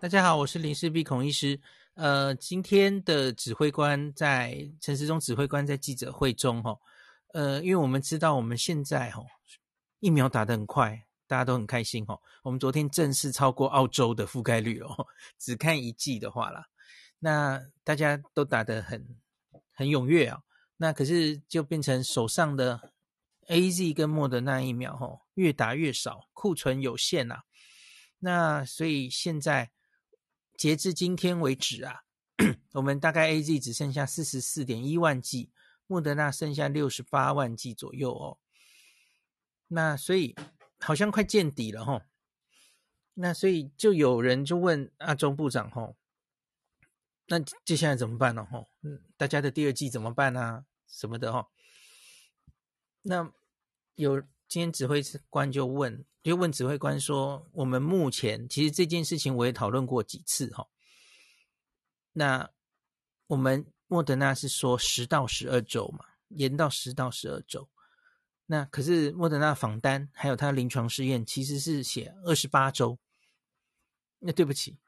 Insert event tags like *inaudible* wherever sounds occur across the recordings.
大家好，我是林氏璧孔医师。呃，今天的指挥官在陈时中指挥官在记者会中，哈，呃，因为我们知道我们现在哈疫苗打得很快，大家都很开心哈。我们昨天正式超过澳洲的覆盖率哦，只看一季的话啦，那大家都打得很很踊跃啊。那可是就变成手上的 AZ 跟莫德纳疫苗哈，越打越少，库存有限呐。那所以现在。截至今天为止啊，我们大概 AZ 只剩下四十四点一万剂，莫德纳剩下六十八万剂左右哦。那所以好像快见底了齁。那所以就有人就问阿中部长齁，那接下来怎么办呢？哈，嗯，大家的第二剂怎么办啊？什么的齁。那有今天指挥官就问。就问指挥官说：“我们目前其实这件事情我也讨论过几次哈。那我们莫德纳是说十到十二周嘛，延到十到十二周。那可是莫德纳仿单还有他临床试验其实是写二十八周。那对不起，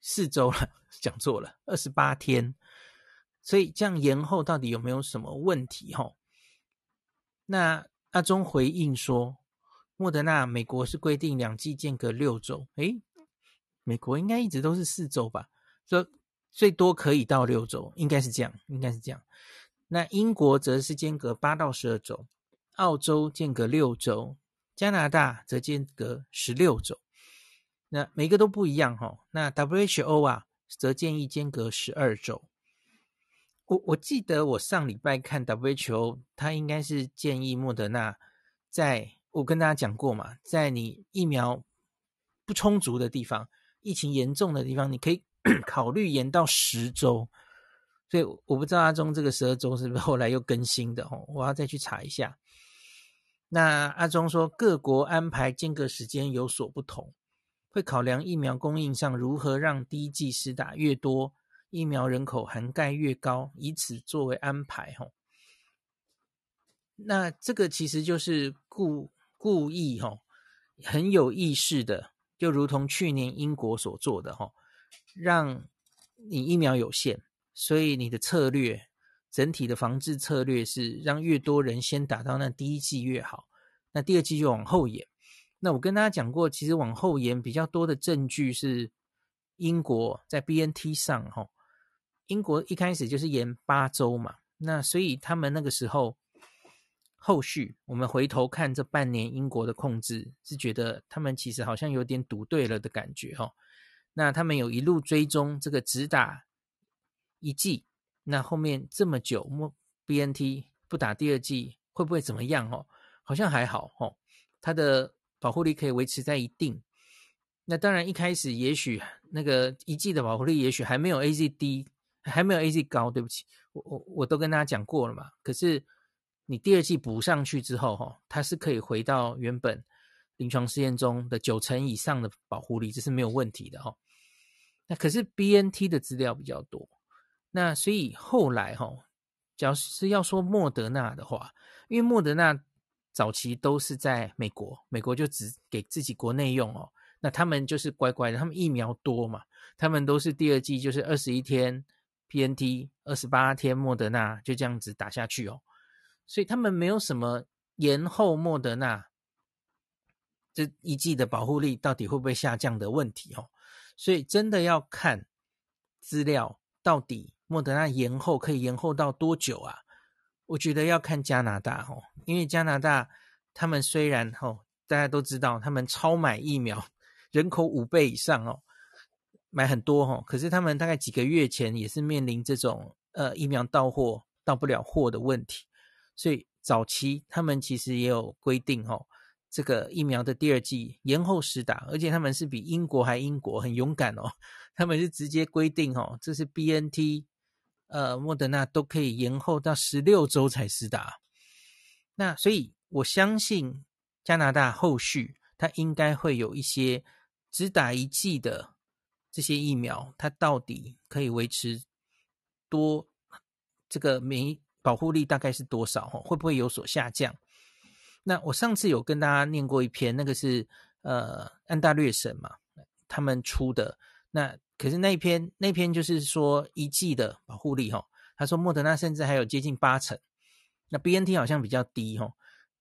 四周了，*laughs* 讲错了，二十八天。所以这样延后到底有没有什么问题哈？那阿中回应说。”莫德纳，美国是规定两剂间隔六周，诶，美国应该一直都是四周吧？说最多可以到六周，应该是这样，应该是这样。那英国则是间隔八到十二周，澳洲间隔六周，加拿大则间隔十六周。那每个都不一样哈。那 WHO 啊，则建议间隔十二周。我我记得我上礼拜看 WHO，他应该是建议莫德纳在。我跟大家讲过嘛，在你疫苗不充足的地方、疫情严重的地方，你可以 *coughs* 考虑延到十周。所以我不知道阿中这个十二周是不是后来又更新的哦，我要再去查一下。那阿中说，各国安排间隔时间有所不同，会考量疫苗供应上如何让第一剂施打越多，疫苗人口涵盖越高，以此作为安排。吼，那这个其实就是故。故意哈，很有意识的，就如同去年英国所做的哈，让你疫苗有限，所以你的策略，整体的防治策略是让越多人先打到那第一剂越好，那第二剂就往后延。那我跟大家讲过，其实往后延比较多的证据是英国在 BNT 上哈，英国一开始就是延八周嘛，那所以他们那个时候。后续我们回头看这半年英国的控制，是觉得他们其实好像有点赌对了的感觉哈。那他们有一路追踪这个只打一剂，那后面这么久莫 BNT 不打第二剂会不会怎么样哦？好像还好哦，它的保护力可以维持在一定。那当然一开始也许那个一剂的保护力也许还没有 AZ 低，还没有 AZ 高，对不起，我我我都跟大家讲过了嘛。可是。你第二剂补上去之后，哈，它是可以回到原本临床试验中的九成以上的保护力，这是没有问题的，哈。那可是 BNT 的资料比较多，那所以后来，哈，假如是要说莫德纳的话，因为莫德纳早期都是在美国，美国就只给自己国内用哦，那他们就是乖乖的，他们疫苗多嘛，他们都是第二剂就是二十一天 BNT，二十八天莫德纳，就这样子打下去哦。所以他们没有什么延后莫德纳这一季的保护力到底会不会下降的问题哦，所以真的要看资料，到底莫德纳延后可以延后到多久啊？我觉得要看加拿大哦，因为加拿大他们虽然哦，大家都知道他们超买疫苗，人口五倍以上哦，买很多哦，可是他们大概几个月前也是面临这种呃疫苗到货到不了货的问题。所以早期他们其实也有规定哦，这个疫苗的第二剂延后施打，而且他们是比英国还英国很勇敢哦，他们是直接规定哦，这是 BNT，呃，莫德纳都可以延后到十六周才施打。那所以我相信加拿大后续它应该会有一些只打一剂的这些疫苗，它到底可以维持多这个免疫。保护力大概是多少？会不会有所下降？那我上次有跟大家念过一篇，那个是呃安大略省嘛，他们出的，那可是那一篇那篇就是说一剂的保护力哈，他说莫德纳甚至还有接近八成，那 BNT 好像比较低哈。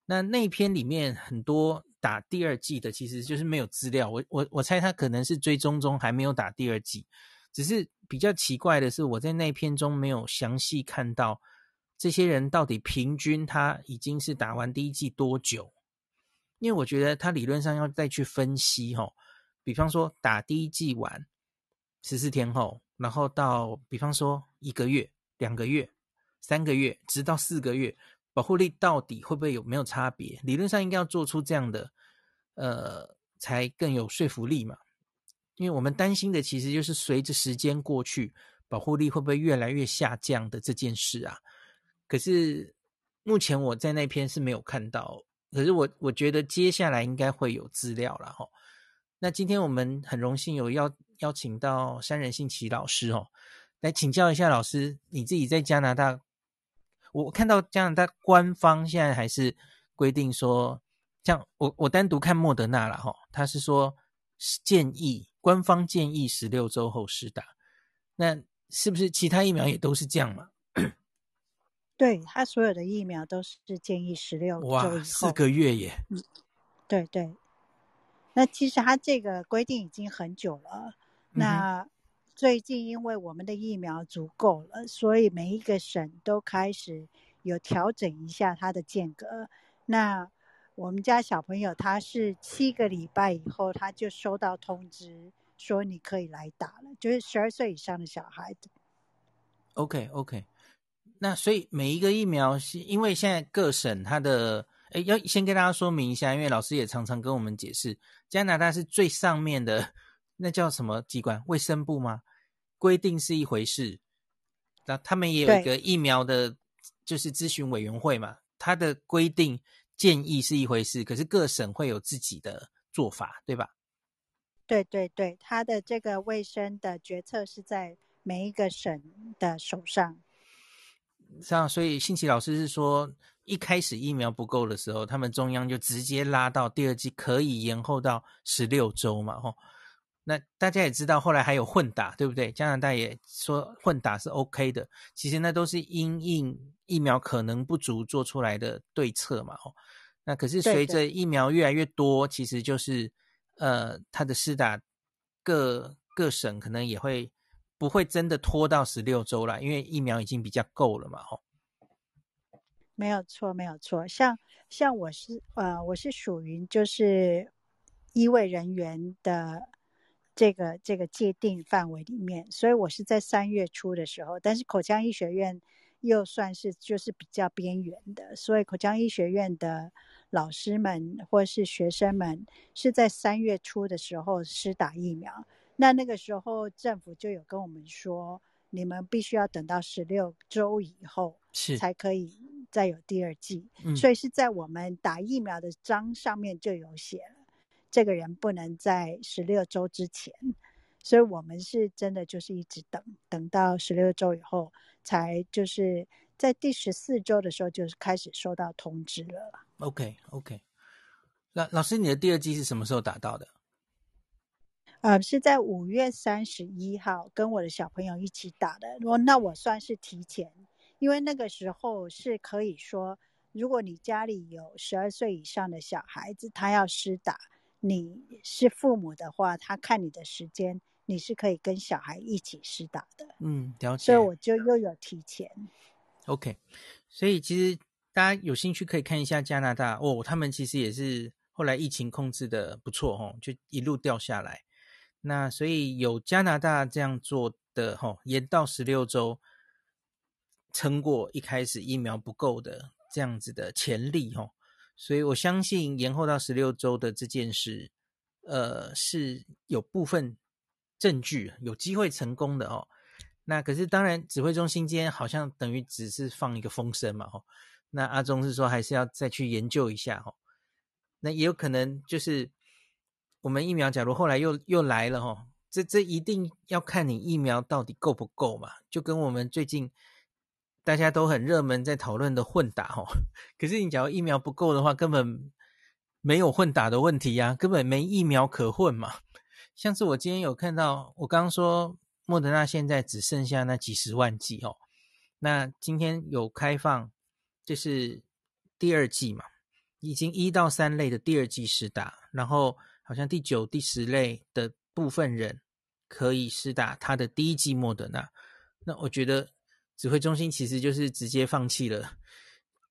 那那一篇里面很多打第二剂的，其实就是没有资料。我我我猜他可能是追踪中还没有打第二剂，只是比较奇怪的是，我在那篇中没有详细看到这些人到底平均他已经是打完第一剂多久。因为我觉得他理论上要再去分析哈，比方说打第一剂完十四天后，然后到比方说一个月、两个月、三个月，直到四个月，保护力到底会不会有没有差别？理论上应该要做出这样的，呃，才更有说服力嘛。因为我们担心的其实就是随着时间过去，保护力会不会越来越下降的这件事啊。可是目前我在那篇是没有看到。可是我我觉得接下来应该会有资料了哈。那今天我们很荣幸有邀邀请到山人信奇老师哦，来请教一下老师，你自己在加拿大，我看到加拿大官方现在还是规定说，像我我单独看莫德纳了哈，他是说建议官方建议十六周后施打，那是不是其他疫苗也都是这样嘛？对，他所有的疫苗都是建议十六周以后，哇，四个月耶。嗯，对对。那其实他这个规定已经很久了。嗯、那最近因为我们的疫苗足够了，所以每一个省都开始有调整一下它的间隔。那我们家小朋友他是七个礼拜以后他就收到通知说你可以来打了，就是十二岁以上的小孩子。OK OK。那所以每一个疫苗是因为现在各省它的，诶，要先跟大家说明一下，因为老师也常常跟我们解释，加拿大是最上面的，*laughs* 那叫什么机关？卫生部吗？规定是一回事，那他们也有一个疫苗的，就是咨询委员会嘛，它的规定建议是一回事，可是各省会有自己的做法，对吧？对对对，它的这个卫生的决策是在每一个省的手上。这样，所以信奇老师是说，一开始疫苗不够的时候，他们中央就直接拉到第二季可以延后到十六周嘛，吼。那大家也知道，后来还有混打，对不对？加拿大也说混打是 OK 的。其实那都是因应疫苗可能不足做出来的对策嘛，哦。那可是随着疫苗越来越多，其实就是呃，它的施打各各省可能也会。不会真的拖到十六周了，因为疫苗已经比较够了嘛，吼。没有错，没有错。像像我是呃，我是属于就是医卫人员的这个这个界定范围里面，所以我是在三月初的时候，但是口腔医学院又算是就是比较边缘的，所以口腔医学院的老师们或是学生们是在三月初的时候施打疫苗。那那个时候，政府就有跟我们说，你们必须要等到十六周以后，是才可以再有第二剂。所以是在我们打疫苗的章上面就有写了，这个人不能在十六周之前。所以我们是真的就是一直等，等到十六周以后，才就是在第十四周的时候，就是开始收到通知了。OK OK，那老师，你的第二季是什么时候打到的？呃，是在五月三十一号跟我的小朋友一起打的。我那我算是提前，因为那个时候是可以说，如果你家里有十二岁以上的小孩子，他要施打，你是父母的话，他看你的时间，你是可以跟小孩一起施打的。嗯，了解。所以我就又有提前。OK，所以其实大家有兴趣可以看一下加拿大哦，他们其实也是后来疫情控制的不错哦，就一路掉下来。那所以有加拿大这样做的吼，延到十六周，撑过一开始疫苗不够的这样子的潜力吼，所以我相信延后到十六周的这件事，呃，是有部分证据有机会成功的哦。那可是当然，指挥中心今天好像等于只是放一个风声嘛吼。那阿中是说还是要再去研究一下吼，那也有可能就是。我们疫苗假如后来又又来了哈，这这一定要看你疫苗到底够不够嘛，就跟我们最近大家都很热门在讨论的混打哦，可是你假如疫苗不够的话，根本没有混打的问题呀，根本没疫苗可混嘛。像是我今天有看到，我刚刚说莫德纳现在只剩下那几十万剂哦，那今天有开放，就是第二剂嘛，已经一到三类的第二剂施打，然后好像第九、第十类的部分人可以施打他的第一剂莫德纳。那我觉得指挥中心其实就是直接放弃了。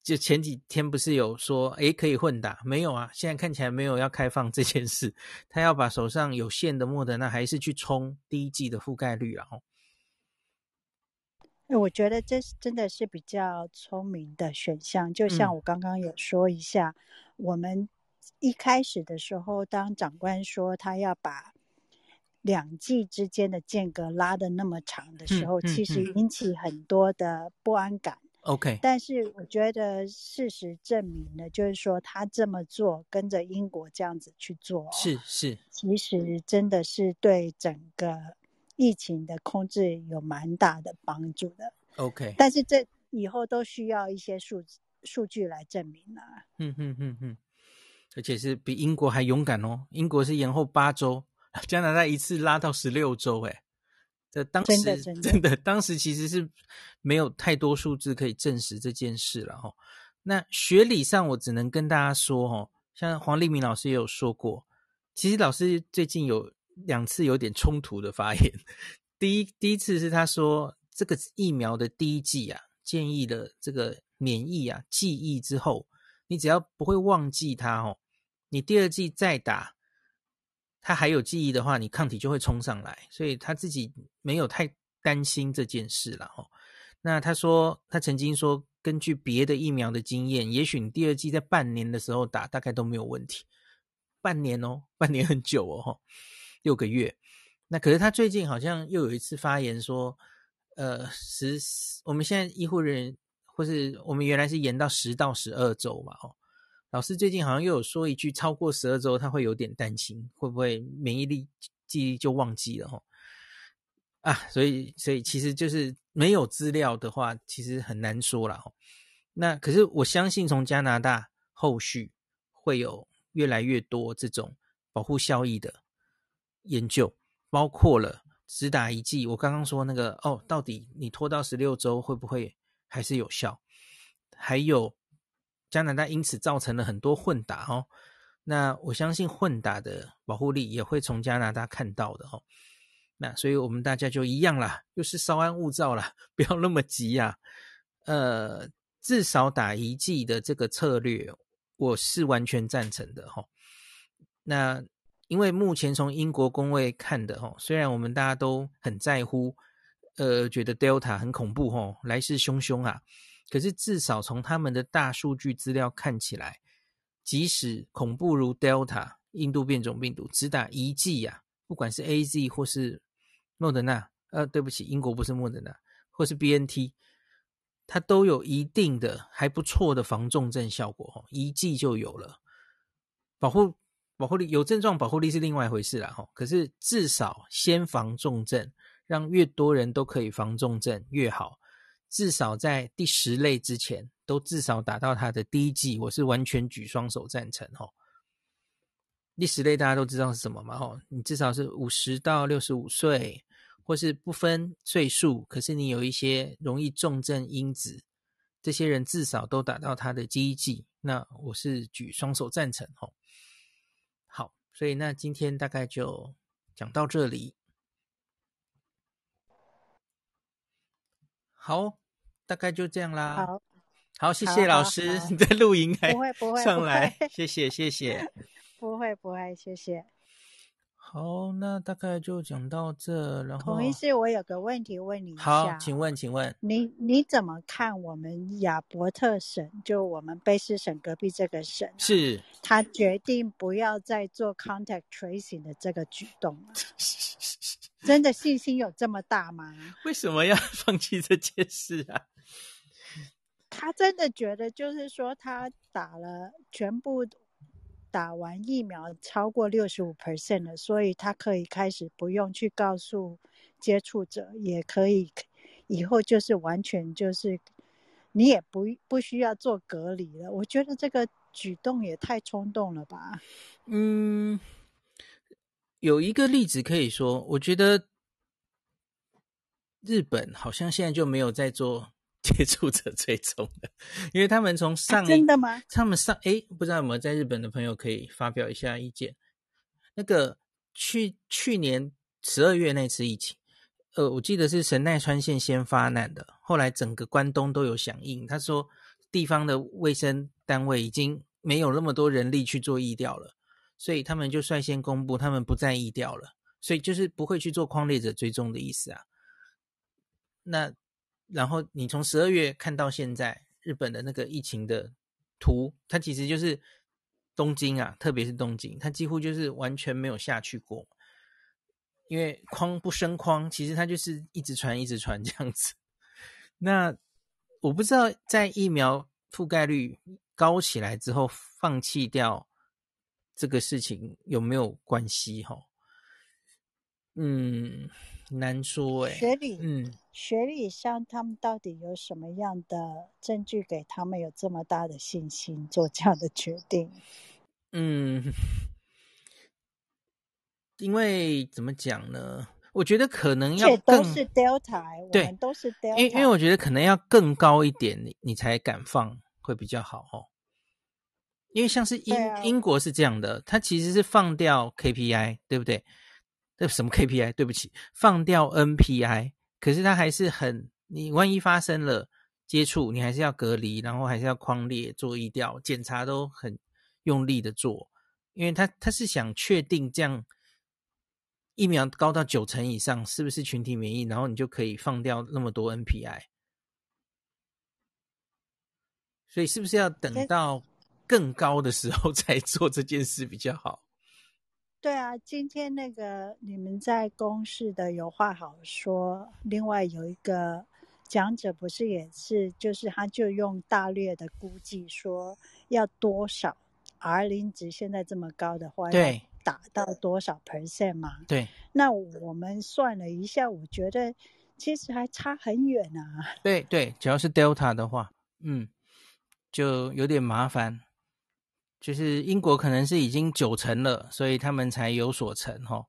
就前几天不是有说，诶，可以混打？没有啊，现在看起来没有要开放这件事。他要把手上有限的莫德纳，还是去冲第一季的覆盖率啊？哦，我觉得这是真的是比较聪明的选项。就像我刚刚有说一下，嗯、我们一开始的时候，当长官说他要把两季之间的间隔拉得那么长的时候，嗯嗯嗯、其实引起很多的不安感。OK，但是我觉得事实证明了，就是说他这么做，跟着英国这样子去做，是是，其实真的是对整个疫情的控制有蛮大的帮助的。OK，但是这以后都需要一些数数据来证明了。嗯嗯嗯嗯，而且是比英国还勇敢哦，英国是延后八周，加拿大一次拉到十六周，哎。这当时 *laughs* 真的，真的，当时其实是没有太多数字可以证实这件事了哈。那学理上，我只能跟大家说哈，像黄立明老师也有说过，其实老师最近有两次有点冲突的发言。第一，第一次是他说这个疫苗的第一剂啊，建议的这个免疫啊记忆之后，你只要不会忘记它哦，你第二剂再打。他还有记忆的话，你抗体就会冲上来，所以他自己没有太担心这件事了哈。那他说，他曾经说，根据别的疫苗的经验，也许你第二剂在半年的时候打，大概都没有问题。半年哦，半年很久哦，六个月。那可是他最近好像又有一次发言说，呃，十，我们现在医护人员或是我们原来是延到十到十二周嘛，哦。老师最近好像又有说一句，超过十二周他会有点担心，会不会免疫力记忆就忘记了吼？啊，所以所以其实就是没有资料的话，其实很难说了吼。那可是我相信从加拿大后续会有越来越多这种保护效益的研究，包括了只打一剂。我刚刚说那个哦，到底你拖到十六周会不会还是有效？还有。加拿大因此造成了很多混打哦，那我相信混打的保护力也会从加拿大看到的哦。那所以我们大家就一样啦，就是稍安勿躁啦，不要那么急呀。呃，至少打一剂的这个策略，我是完全赞成的哈。那因为目前从英国公卫看的哈，虽然我们大家都很在乎，呃，觉得 Delta 很恐怖哈，来势汹汹啊。可是至少从他们的大数据资料看起来，即使恐怖如 Delta 印度变种病毒，只打一剂呀、不管是 AZ 或是莫德纳，呃，对不起，英国不是莫德纳，或是 BNT，它都有一定的还不错的防重症效果，一剂就有了。保护保护力有症状保护力是另外一回事啦，可是至少先防重症，让越多人都可以防重症越好。至少在第十类之前，都至少打到他的第一剂，我是完全举双手赞成哈。第十类大家都知道是什么嘛？哈，你至少是五十到六十五岁，或是不分岁数，可是你有一些容易重症因子，这些人至少都打到他的第一剂，那我是举双手赞成哈。好，所以那今天大概就讲到这里。好。大概就这样啦。好，好，谢谢老师，*laughs* 你在录影还不会不会上来，谢谢谢谢，*laughs* 不会不会，谢谢。好，那大概就讲到这，然后。孔医师，我有个问题问你一下。好，请问，请问你你怎么看我们亚伯特省，就我们卑诗省隔壁这个省，啊，是他决定不要再做 contact tracing 的这个举动了？*laughs* 真的信心有这么大吗？为什么要 *laughs* 放弃这件事啊？他真的觉得，就是说，他打了全部打完疫苗超过六十五 percent 了，所以他可以开始不用去告诉接触者，也可以以后就是完全就是你也不不需要做隔离了。我觉得这个举动也太冲动了吧？嗯，有一个例子可以说，我觉得日本好像现在就没有在做 *laughs* 接触者追踪的，*laughs* 因为他们从上、啊、真的吗？他们上诶，不知道有没有在日本的朋友可以发表一下意见。那个去去年十二月那次疫情，呃，我记得是神奈川县先发难的，后来整个关东都有响应。他说，地方的卫生单位已经没有那么多人力去做疫调了。所以他们就率先公布，他们不再疫调了，所以就是不会去做框列者追踪的意思啊。那然后你从十二月看到现在，日本的那个疫情的图，它其实就是东京啊，特别是东京，它几乎就是完全没有下去过，因为框不升框，其实它就是一直传一直传这样子。那我不知道在疫苗覆盖率高起来之后，放弃掉。这个事情有没有关系？哈，嗯，难说哎。学理，嗯，学理上他们到底有什么样的证据给他们有这么大的信心做这样的决定？嗯，因为怎么讲呢？我觉得可能要更都是 Delta，对，我们都是 Delta，因为因为我觉得可能要更高一点，你你才敢放会比较好哦。因为像是英、啊、英国是这样的，它其实是放掉 KPI，对不对？那什么 KPI？对不起，放掉 NPI，可是它还是很，你万一发生了接触，你还是要隔离，然后还是要框列做疫调检查，都很用力的做，因为他他是想确定这样疫苗高到九成以上是不是群体免疫，然后你就可以放掉那么多 NPI，所以是不是要等到？更高的时候 *laughs* 才做这件事比较好。对啊，今天那个你们在公示的有话好说。另外有一个讲者不是也是，就是他就用大略的估计说要多少 R 零值现在这么高的话，对，打到多少 percent 嘛？对。那我们算了一下，我觉得其实还差很远啊。对对，只要是 Delta 的话，嗯，就有点麻烦。就是英国可能是已经九成了，所以他们才有所成哈。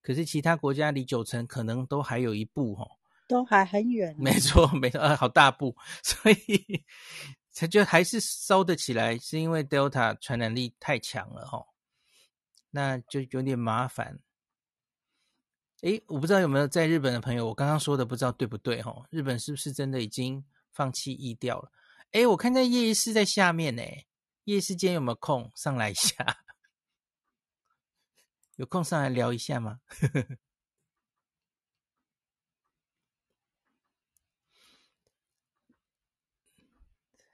可是其他国家离九成可能都还有一步哈，都还很远。没错，没错，啊，好大步，*laughs* 所以才就还是烧得起来，是因为 Delta 传染力太强了哈。那就有点麻烦。诶，我不知道有没有在日本的朋友，我刚刚说的不知道对不对哈？日本是不是真的已经放弃疫调了？诶，我看在叶医师在下面呢。夜时间有没有空上来一下？*laughs* 有空上来聊一下吗？*laughs*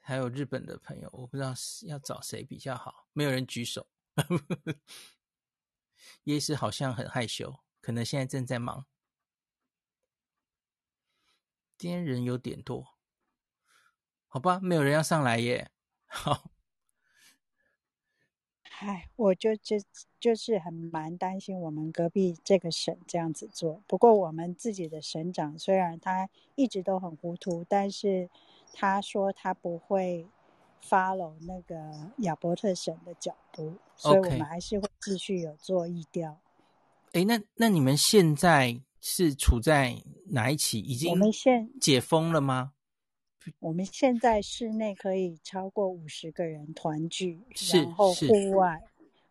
还有日本的朋友，我不知道要找谁比较好，没有人举手。*laughs* 夜市好像很害羞，可能现在正在忙。今天人有点多，好吧，没有人要上来耶。好。哎，我就就就是很蛮担心我们隔壁这个省这样子做。不过我们自己的省长虽然他一直都很糊涂，但是他说他不会 follow 那个亚伯特省的脚步所以我们还是会继续有做疫调。哎，那那你们现在是处在哪一期？已经我们现解封了吗？我们现在室内可以超过五十个人团聚，然后户外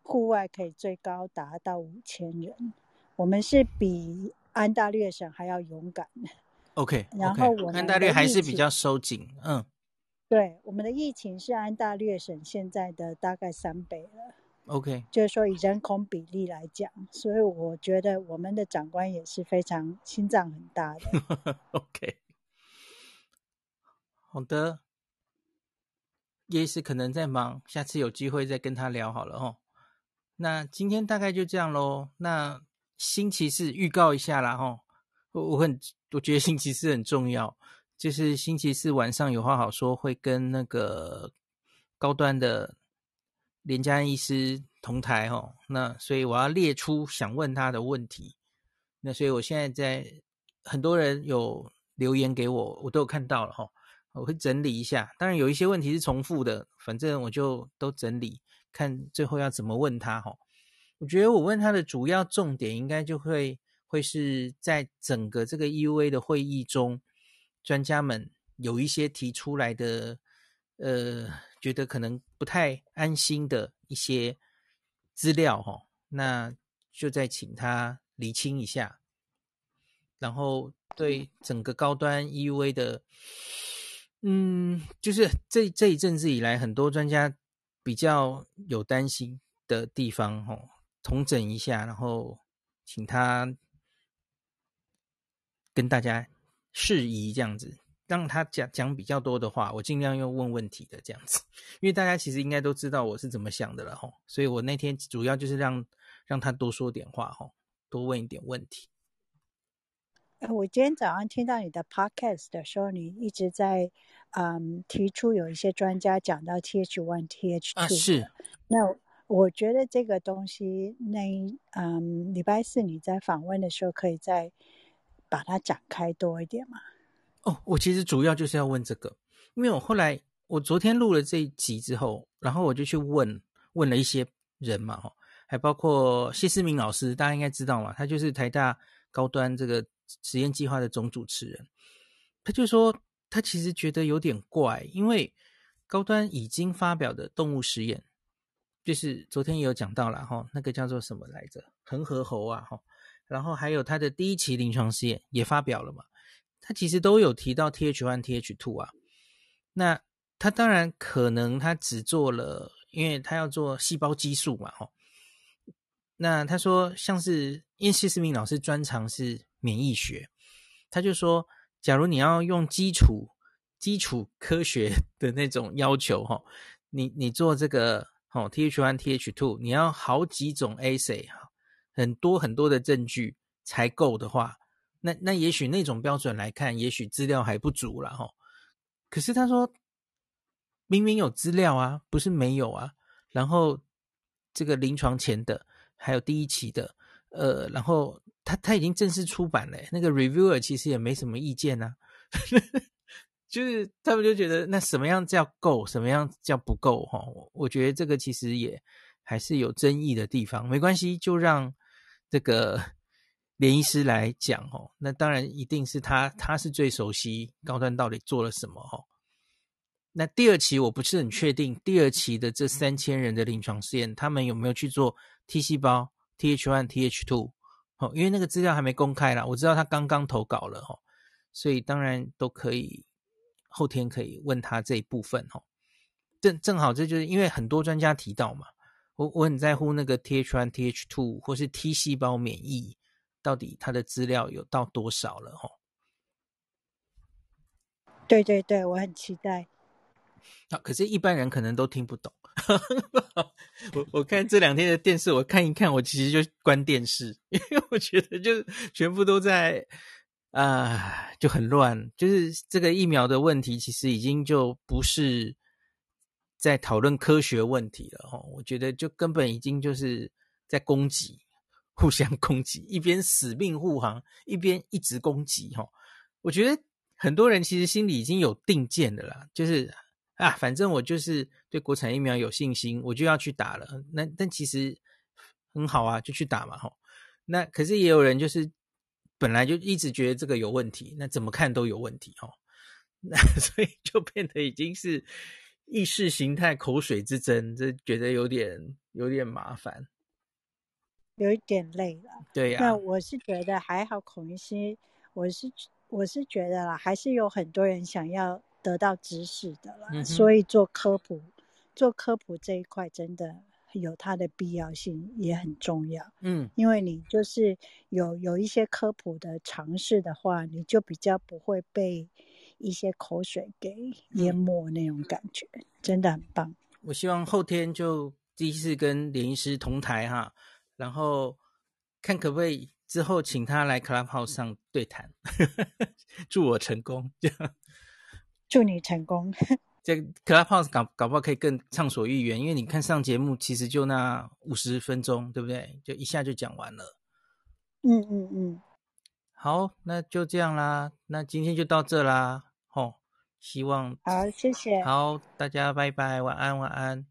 户外可以最高达到五千人。我们是比安大略省还要勇敢。*laughs* *laughs* OK，然后我们安大略还是比较收紧。嗯，对，我们的疫情是安大略省现在的大概三倍了。OK，就是说以人口比例来讲，所以我觉得我们的长官也是非常心脏很大的。*laughs* OK。好的，叶医师可能在忙，下次有机会再跟他聊好了哦。那今天大概就这样喽。那星期四预告一下啦哈，我我很我觉得星期四很重要，就是星期四晚上有话好说，会跟那个高端的连家医师同台哦。那所以我要列出想问他的问题。那所以我现在在很多人有留言给我，我都有看到了哈。我会整理一下，当然有一些问题是重复的，反正我就都整理，看最后要怎么问他哈。我觉得我问他的主要重点，应该就会会是在整个这个 EUA 的会议中，专家们有一些提出来的，呃，觉得可能不太安心的一些资料哈，那就再请他厘清一下，然后对整个高端 EUA 的。嗯，就是这这一阵子以来，很多专家比较有担心的地方，吼，重整一下，然后请他跟大家释疑，这样子，让他讲讲比较多的话，我尽量用问问题的这样子，*laughs* 因为大家其实应该都知道我是怎么想的了，吼，所以我那天主要就是让让他多说点话，吼，多问一点问题。我今天早上听到你的 podcast 的时候，你一直在嗯提出有一些专家讲到 TH1、TH2。啊，是。那我觉得这个东西，那嗯礼拜四你在访问的时候，可以再把它展开多一点嘛？哦，我其实主要就是要问这个，因为我后来我昨天录了这一集之后，然后我就去问问了一些人嘛，哈，还包括谢思明老师，大家应该知道嘛，他就是台大高端这个。实验计划的总主持人，他就说他其实觉得有点怪，因为高端已经发表的动物实验，就是昨天也有讲到了哈，那个叫做什么来着？恒河猴啊哈，然后还有他的第一期临床试验也发表了嘛，他其实都有提到 TH1、TH2 啊，那他当然可能他只做了，因为他要做细胞激素嘛哈，那他说像是因为谢思明老师专长是。免疫学，他就说，假如你要用基础基础科学 *laughs* 的那种要求，哈，你你做这个，哦，TH one TH two，你要好几种 assay，很多很多的证据才够的话，那那也许那种标准来看，也许资料还不足了，哈。可是他说，明明有资料啊，不是没有啊。然后这个临床前的，还有第一期的，呃，然后。他他已经正式出版了，那个 reviewer 其实也没什么意见呐、啊，*laughs* 就是他们就觉得那什么样叫够，什么样叫不够哈？我觉得这个其实也还是有争议的地方，没关系，就让这个连医师来讲哦。那当然一定是他，他是最熟悉高端到底做了什么哈。那第二期我不是很确定，第二期的这三千人的临床试验，他们有没有去做 T 细胞、TH1、TH2？哦，因为那个资料还没公开啦，我知道他刚刚投稿了哈，所以当然都可以后天可以问他这一部分哈。正正好这就是因为很多专家提到嘛，我我很在乎那个 TH1、TH2 或是 T 细胞免疫到底它的资料有到多少了哈。对对对，我很期待。啊，可是一般人可能都听不懂。*laughs* 我我看这两天的电视，我看一看，我其实就关电视，*laughs* 因为我觉得就全部都在啊、就很乱。就是这个疫苗的问题，其实已经就不是在讨论科学问题了哦。我觉得就根本已经就是在攻击，互相攻击，一边死命护航，一边一直攻击哈。我觉得很多人其实心里已经有定见的啦，就是。啊，反正我就是对国产疫苗有信心，我就要去打了。那但其实很好啊，就去打嘛，吼。那可是也有人就是本来就一直觉得这个有问题，那怎么看都有问题，吼。*laughs* 那所以就变得已经是意识形态口水之争，这觉得有点有点麻烦，有一点累了。对呀、啊。那我是觉得还好，孔医师，我是我是觉得啦，还是有很多人想要。得到知识的了，嗯、所以做科普，做科普这一块真的有它的必要性，也很重要。嗯，因为你就是有有一些科普的尝试的话，你就比较不会被一些口水给淹没那种感觉，嗯、真的很棒。我希望后天就第一次跟连医师同台哈，然后看可不可以之后请他来 Clubhouse 上对谈，*laughs* 祝我成功这样。祝你成功。*laughs* 这 Clubhouse 搞搞不好可以更畅所欲言，因为你看上节目其实就那五十分钟，对不对？就一下就讲完了。嗯嗯嗯。好，那就这样啦。那今天就到这啦。吼、哦，希望好，谢谢。好，大家拜拜，晚安，晚安。